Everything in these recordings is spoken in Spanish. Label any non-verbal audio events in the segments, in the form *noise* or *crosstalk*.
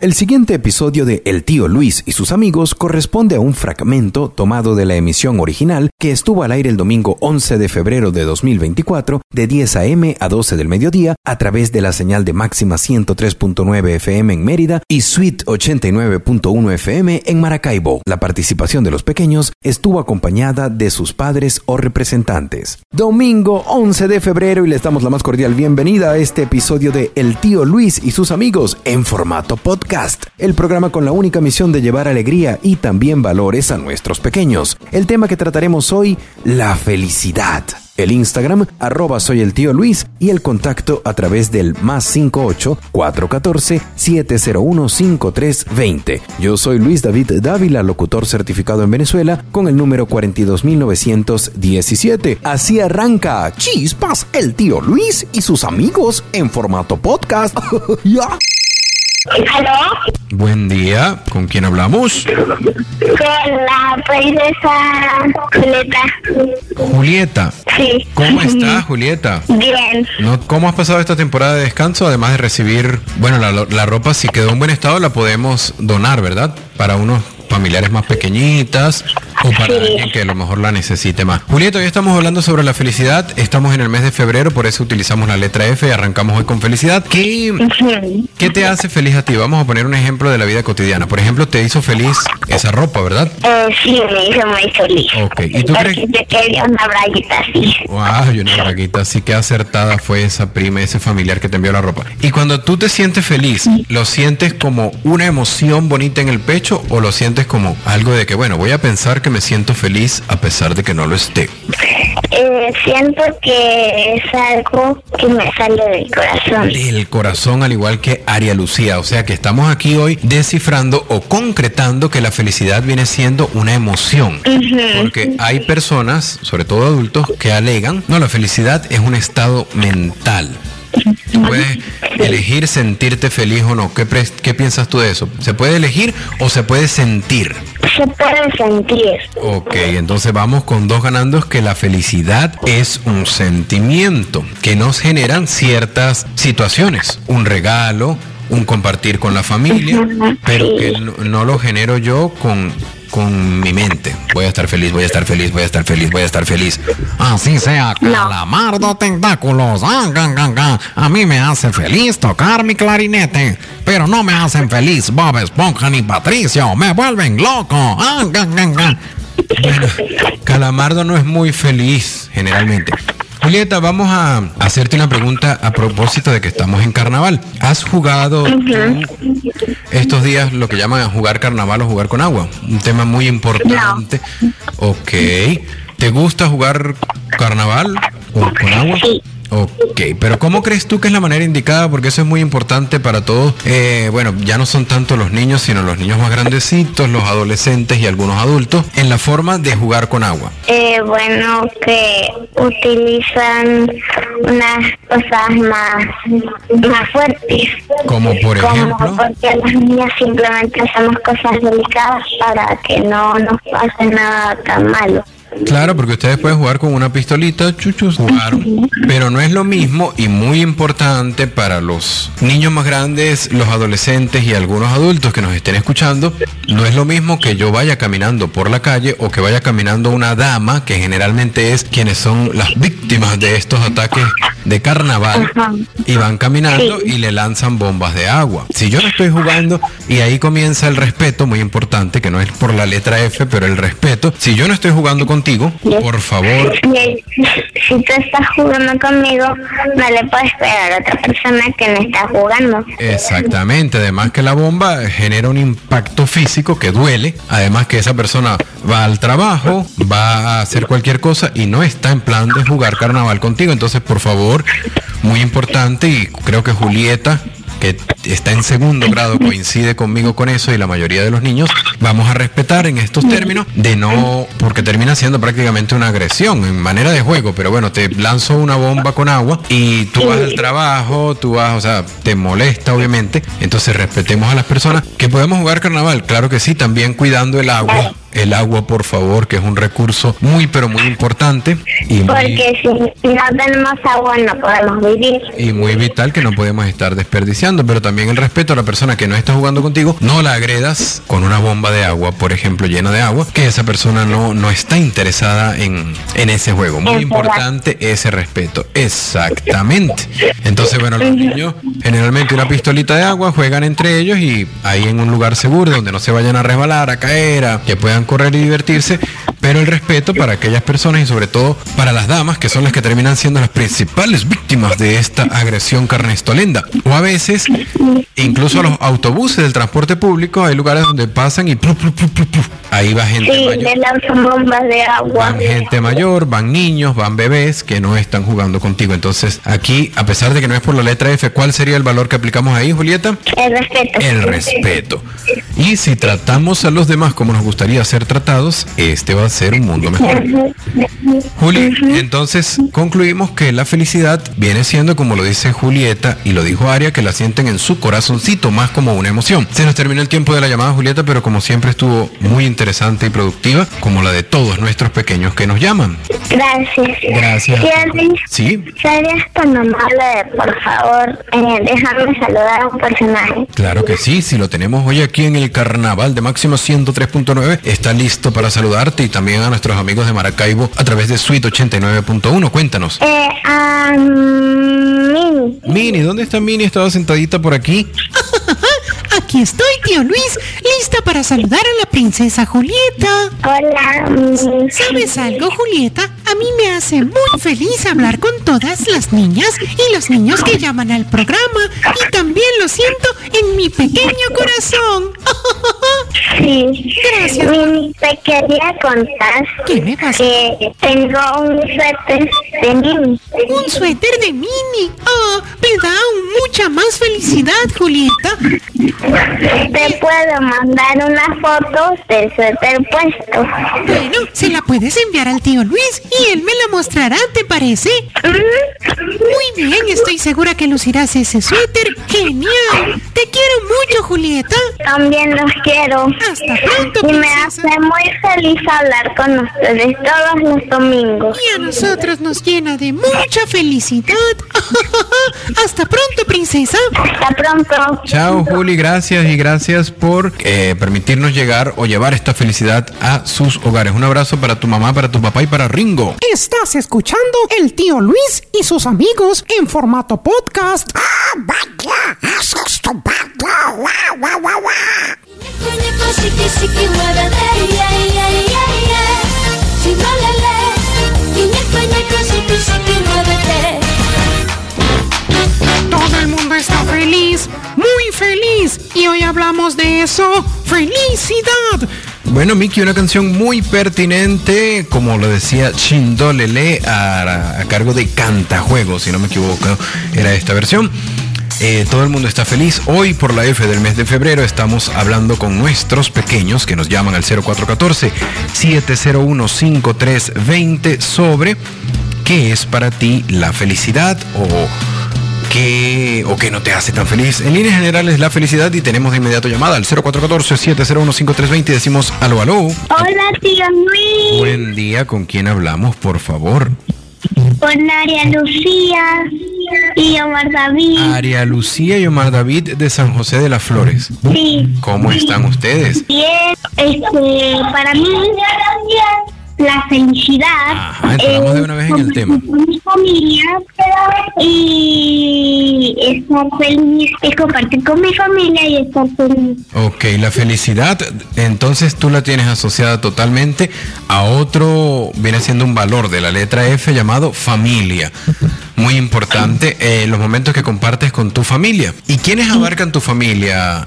El siguiente episodio de El tío Luis y sus amigos corresponde a un fragmento tomado de la emisión original que estuvo al aire el domingo 11 de febrero de 2024 de 10 a.m. a 12 del mediodía a través de la señal de máxima 103.9 FM en Mérida y Suite 89.1 FM en Maracaibo. La participación de los pequeños estuvo acompañada de sus padres o representantes. Domingo 11 de febrero y les damos la más cordial bienvenida a este episodio de El tío Luis y sus amigos en formato podcast el programa con la única misión de llevar alegría y también valores a nuestros pequeños. El tema que trataremos hoy, la felicidad. El Instagram, arroba soy el tío Luis y el contacto a través del más 58 414 701 5320. Yo soy Luis David Dávila, locutor certificado en Venezuela con el número 42917. Así arranca Chispas, el tío Luis y sus amigos en formato podcast. *laughs* ¿Aló? Buen día, ¿con quién hablamos? Con la princesa Julieta. Julieta. Sí. ¿Cómo está Julieta? Bien. ¿No- ¿Cómo has pasado esta temporada de descanso? Además de recibir, bueno, la, la ropa si quedó en buen estado la podemos donar, ¿verdad? Para unos familiares más pequeñitas o para Sí. alguien que a lo mejor la necesite más. Julieta, hoy estamos hablando sobre la felicidad. Estamos en el mes de febrero, por eso utilizamos la letra F y arrancamos hoy con felicidad. ¿Qué. ¿Qué te hace feliz a ti? Vamos a poner un ejemplo de la vida cotidiana. Por ejemplo, te hizo feliz esa ropa, ¿verdad? Eh, sí, me hizo muy feliz. Ok, ¿y tú Porque crees? yo quería una braguita así. Wow, una braguita, así que acertada fue esa prima, ese familiar que te envió la ropa. Y cuando tú te sientes feliz, ¿lo sientes como una emoción bonita en el pecho o lo sientes como algo de que, bueno, voy a pensar que me siento feliz a pesar de que no lo esté? Eh, siento que es algo que me sale del corazón. Del corazón, al igual que Aria Lucía. O sea que estamos aquí hoy descifrando o concretando que la felicidad viene siendo una emoción. Porque hay personas, sobre todo adultos, que alegan, no, la felicidad es un estado mental. Tú puedes elegir sentirte feliz o no. ¿Qué, pre- ¿Qué piensas tú de eso? ¿Se puede elegir o se puede sentir? Se puede sentir. Ok, entonces vamos con dos ganandos que la felicidad es un sentimiento que nos generan ciertas situaciones, un regalo, un compartir con la familia, pero que no, no lo genero yo con, con mi mente. Voy a estar feliz, voy a estar feliz, voy a estar feliz, voy a estar feliz. Así sea, calamardo tentáculos. Ah, gan, gan, gan. A mí me hace feliz tocar mi clarinete, pero no me hacen feliz Bob Esponja ni Patricio. Me vuelven loco. Ah, gan, gan, gan. Bueno, Calamardo no es muy feliz generalmente. Julieta, vamos a hacerte una pregunta a propósito de que estamos en carnaval. ¿Has jugado estos días lo que llaman jugar carnaval o jugar con agua? Un tema muy importante. Ok. ¿Te gusta jugar carnaval o con agua? Sí. Ok, pero ¿cómo crees tú que es la manera indicada? Porque eso es muy importante para todos. Eh, bueno, ya no son tanto los niños, sino los niños más grandecitos, los adolescentes y algunos adultos, en la forma de jugar con agua. Eh, bueno, que utilizan unas cosas más, más fuertes. Como por Como ejemplo, porque las niñas simplemente hacemos cosas delicadas para que no nos pase nada tan malo. Claro, porque ustedes pueden jugar con una pistolita, chuchus, jugaron, pero no es lo mismo y muy importante para los niños más grandes, los adolescentes y algunos adultos que nos estén escuchando, no es lo mismo que yo vaya caminando por la calle o que vaya caminando una dama, que generalmente es quienes son las víctimas de estos ataques de carnaval, Ajá. y van caminando Sí. y le lanzan bombas de agua. Si yo no estoy jugando y ahí comienza el respeto, muy importante, que no es por la letra F, pero el respeto. Si yo no estoy jugando contigo, por favor, si tú estás jugando conmigo, no le puedes pegar a otra persona que no está jugando. Exactamente, además que la bomba genera un impacto físico que duele, además que esa persona va al trabajo, va a hacer cualquier cosa y no está en plan de jugar carnaval contigo, entonces por favor, muy importante y creo que Julieta que está en segundo grado coincide conmigo con eso y la mayoría de los niños vamos a respetar en estos términos de no porque termina siendo prácticamente una agresión en manera de juego pero bueno te lanzo una bomba con agua y tú vas al trabajo tú vas o sea te molesta obviamente. Entonces respetemos a las personas que podemos jugar carnaval claro que sí también cuidando el agua el agua, por favor, que es un recurso muy, pero muy importante y muy, Porque si no tenemos agua no podemos vivir. y muy vital que no podemos estar desperdiciando. Pero también el respeto a la persona que no está jugando contigo, no la agredas con una bomba de agua, por ejemplo, llena de agua, que esa persona no, no está interesada en, en ese juego. Muy Es importante ese respeto. Exactamente. Entonces, bueno, los niños generalmente una pistolita de agua juegan entre ellos y ahí en un lugar seguro donde no se vayan a resbalar, a caer, a que puedan correr y divertirse. Pero el respeto para aquellas personas y sobre todo para las damas que son las que terminan siendo las principales víctimas de esta agresión carnestolenda. O a veces, incluso a los autobuses del transporte público, hay lugares donde pasan y plu, plu, plu, plu, plu. ahí va gente Sí, mayor. le lanzan bombas de agua. Van gente mayor, van niños, van bebés que no están jugando contigo. Entonces, aquí, a pesar de que no es por la letra F, ¿cuál sería el valor que aplicamos ahí, Julieta? El respeto. El respeto. Y si tratamos a los demás como nos gustaría ser tratados, este va a ser un mundo mejor. Juli, entonces concluimos que la felicidad viene siendo, como lo dice Julieta y lo dijo Aria, que la sienten en su corazoncito, más como una emoción. Se nos terminó el tiempo de la llamada, Julieta, pero como siempre estuvo muy interesante y productiva, como la de todos nuestros pequeños que nos llaman. Gracias. Gracias. Sí, ¿serías tan amable por favor, eh, dejarme saludar a un personaje? Claro que sí, si lo tenemos hoy aquí en el carnaval de Máximo 103.9, está listo para saludarte y también a nuestros amigos de Maracaibo a través de Suite 89.1. Cuéntanos. Eh, a mí. Mini, ¿dónde está Mini? Estaba sentadita por aquí. *laughs* Aquí estoy, tío Luis, lista para saludar a la princesa Julieta. Hola. ¿Sabes algo, Julieta? A mí me hace muy feliz hablar con todas las niñas y los niños que llaman al programa. Y también lo siento en mi pequeño corazón. *laughs* Sí. Gracias. Te quería contar ¿Qué me pasa? que tengo un suéter de Mini. Un suéter de mini. Oh, me da mucha más felicidad, Julieta. Te puedo mandar unas fotos del suéter puesto. Bueno, se la puedes enviar al tío Luis y él me la mostrará, ¿te parece? Mm, Muy bien, estoy segura que lucirás ese suéter. ¡Genial! Te quiero mucho, Julieta. También los quiero. Hasta pronto, Y me hace muy feliz hablar con ustedes todos los domingos. Y a nosotros nos llena de mucha felicidad. *laughs* Hasta pronto, princesa. Hasta pronto. Chao, Juli, gracias y gracias por eh, permitirnos llegar o llevar esta felicidad a sus hogares. Un abrazo para tu mamá, para tu papá y para Ringo. Estás escuchando el tío Luis y sus amigos en formato podcast. Chiqui chiqui muévete. Todo el mundo está feliz, muy feliz. Y hoy hablamos de eso. ¡Felicidad! Bueno, Miki, una canción muy pertinente, como lo decía Chindolele, a, a cargo de Cantajuegos, si no me equivoco, era esta versión. Eh, todo el mundo está feliz. Hoy por la F del mes de febrero estamos hablando con nuestros pequeños que nos llaman al 0414-701-5320 sobre qué es para ti la felicidad o qué o qué no te hace tan feliz. En líneas generales la felicidad y tenemos de inmediato llamada al 0414-701-5320 y decimos aló, aló. Hola, tío Luis. Buen día, ¿con quién hablamos, por favor? Con María Lucía y Omar David. Aria Lucía y Omar David de San José de las Flores. Sí. ¿Cómo están ustedes? Bien, este, para mí la felicidad Ajá, entramos de una vez en el tema. con mi familia y estar feliz es compartir con mi familia y estar feliz. Ok, la felicidad, entonces tú la tienes asociada totalmente a otro, viene siendo un valor de la letra F llamado familia. Muy importante, eh, los momentos que compartes con tu familia. ¿Y quiénes abarcan tu familia,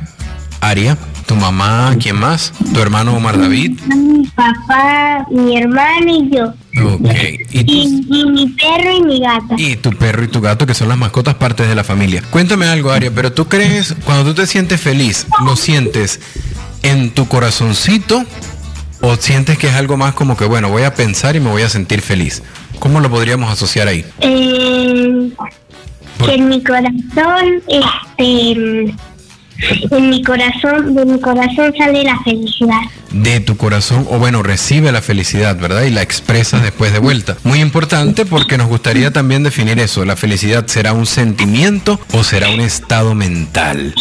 Aria? ¿Tu mamá? ¿Quién más? ¿Tu hermano Omar David? Mi papá, mi hermano y yo. Ok. ¿Y, Y, y mi perro y mi gata. y tu perro y tu gato, que son las mascotas partes de la familia. Cuéntame algo, Aria, pero tú crees, cuando tú te sientes feliz, ¿lo sientes en tu corazoncito o sientes que es algo más como que, bueno, voy a pensar y me voy a sentir feliz? ¿Cómo lo podríamos asociar ahí? Eh, que en mi corazón, este, en mi corazón, de mi corazón sale la felicidad. de tu corazón, o bueno, recibe la felicidad, ¿verdad? Y la expresas después de vuelta. Muy importante porque nos gustaría también definir eso. ¿La felicidad será un sentimiento o será un estado mental?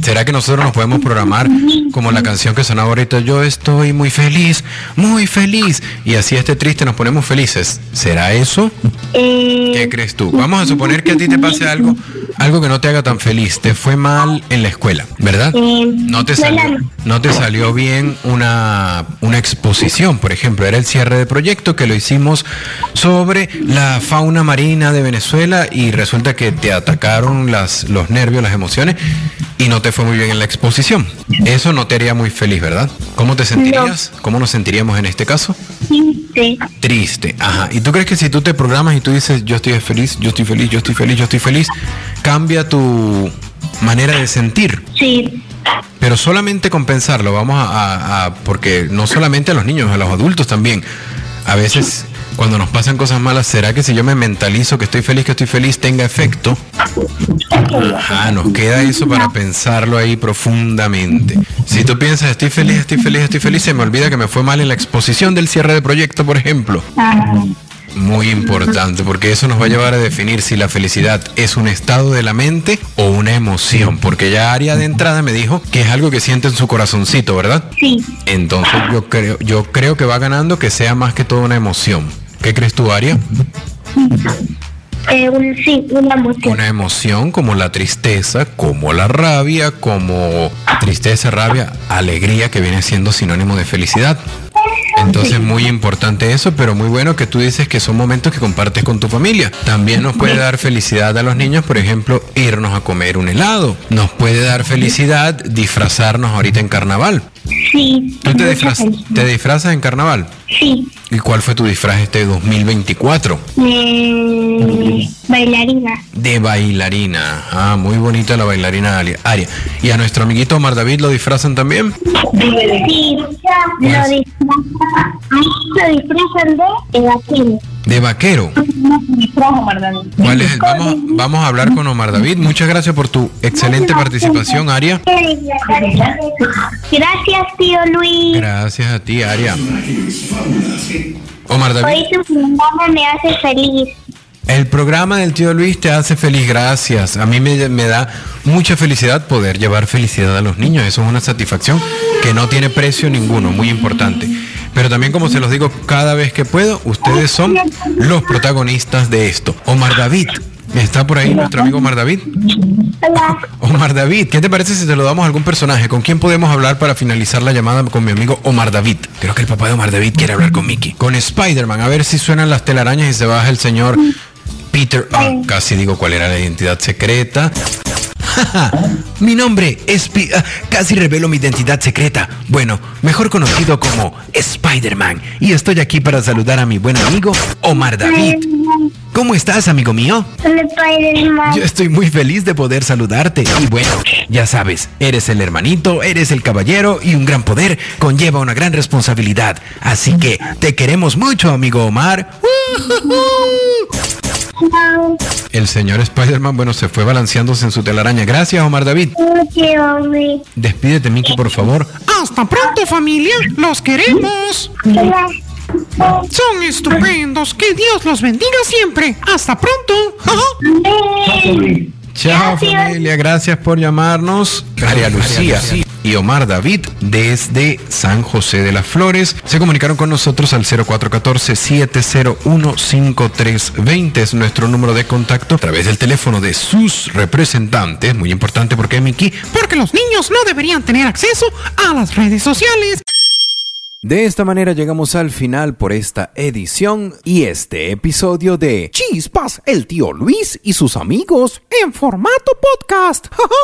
¿Será que nosotros nos podemos programar como la canción que sonaba ahorita? Yo estoy muy feliz, muy feliz. Y así este triste nos ponemos felices. ¿Será eso? Eh, ¿Qué crees tú? Vamos a suponer que a ti te pase algo, algo que no te haga tan feliz. Te fue mal en la escuela, ¿verdad? eh, No te salió, no te salió bien una, una exposición, por ejemplo, era el cierre de proyecto que lo hicimos sobre la fauna marina de Venezuela y resulta que te atacaron las, los nervios, las emociones y no te fue muy bien en la exposición. Eso no te haría muy feliz, ¿verdad? ¿Cómo te sentirías? ¿Cómo nos sentiríamos en este caso? sí, Triste, ajá. ¿Y tú crees que si tú te programas y tú dices yo estoy feliz, yo estoy feliz, yo estoy feliz, yo estoy feliz, cambia tu manera de sentir? sí, Pero solamente compensarlo, vamos a, a- a- porque no solamente a los niños, a los adultos también. A veces cuando nos pasan cosas malas, ¿será que si yo me mentalizo que estoy feliz, que estoy feliz, tenga efecto? Ajá, nos queda eso para pensarlo ahí profundamente. Si tú piensas, estoy feliz, estoy feliz, estoy feliz, se me olvida que me fue mal en la exposición del cierre de proyecto, por ejemplo. Muy importante, porque eso nos va a llevar a definir si la felicidad es un estado de la mente o una emoción, porque ya Aria de entrada me dijo que es algo que siente en su corazoncito, ¿verdad? sí. Entonces yo creo, yo creo que va ganando que sea más que todo una emoción. ¿Qué crees tú, Aria? Eh, un, sí, una emoción. Una emoción como la tristeza, como la rabia, como tristeza, rabia, alegría, que viene siendo sinónimo de felicidad. Entonces muy importante eso, pero muy bueno que tú dices que son momentos que compartes con tu familia. También nos puede dar felicidad a los niños, por ejemplo, irnos a comer un helado. Nos puede dar felicidad disfrazarnos ahorita en carnaval. Sí. ¿Tú te, disfraz- te disfrazas en carnaval? Sí. ¿Y cuál fue tu disfraz este 2024? Eh, bailarina. De bailarina. Ah, muy bonita la bailarina Aria. ¿Y a nuestro amiguito Omar David lo disfrazan también? Sí. Lo disfrazan, lo disfrazan de vaquero. De vaquero. ¿Cuál es el? Vamos, vamos a hablar con Omar David. Muchas gracias por tu excelente participación, Aria. Gracias, tío Luis. Gracias a ti, Aria. Omar David. Hoy tu programa me hace feliz. El programa del tío Luis te hace feliz, gracias. A mí me, me da mucha felicidad poder llevar felicidad a los niños. Eso es una satisfacción que no tiene precio ninguno, muy importante. Pero también, como se los digo cada vez que puedo, ustedes son los protagonistas de esto. Omar David, ¿está por ahí nuestro amigo Omar David? Omar David, ¿qué te parece si te lo damos a algún personaje? ¿Con quién podemos hablar para finalizar la llamada con mi amigo Omar David? Creo que el papá de Omar David quiere hablar con Mickey. Con Spider-Man, a ver si suenan las telarañas y se baja el señor Peter. Ah, casi digo cuál era la identidad secreta. *laughs* mi nombre es... Pi- ah, casi revelo mi identidad secreta. Bueno, mejor conocido como Spider-Man. Y estoy aquí para saludar a mi buen amigo Omar David. ¿Cómo estás, amigo mío? Spider-Man. Yo estoy muy feliz de poder saludarte. Y bueno, ya sabes, eres el hermanito, eres el caballero y un gran poder conlleva una gran responsabilidad. Así que te queremos mucho, amigo Omar. *laughs* El señor Spider-Man, bueno, se fue balanceándose en su telaraña. Gracias, Omar David. Despídete, Mickey, por favor. Hasta pronto, familia. Los queremos. Son estupendos. Que Dios los bendiga siempre. Hasta pronto. Chao, Gracias. familia. Gracias por llamarnos. María Lucía y Omar David desde San José de las Flores se comunicaron con nosotros al 0414-701-5320. Es nuestro número de contacto a través del teléfono de sus representantes. Muy importante porque Miki. Porque los niños no deberían tener acceso a las redes sociales. De esta manera llegamos al final por esta edición y este episodio de Chispas, el tío Luis y sus amigos en formato podcast. *laughs*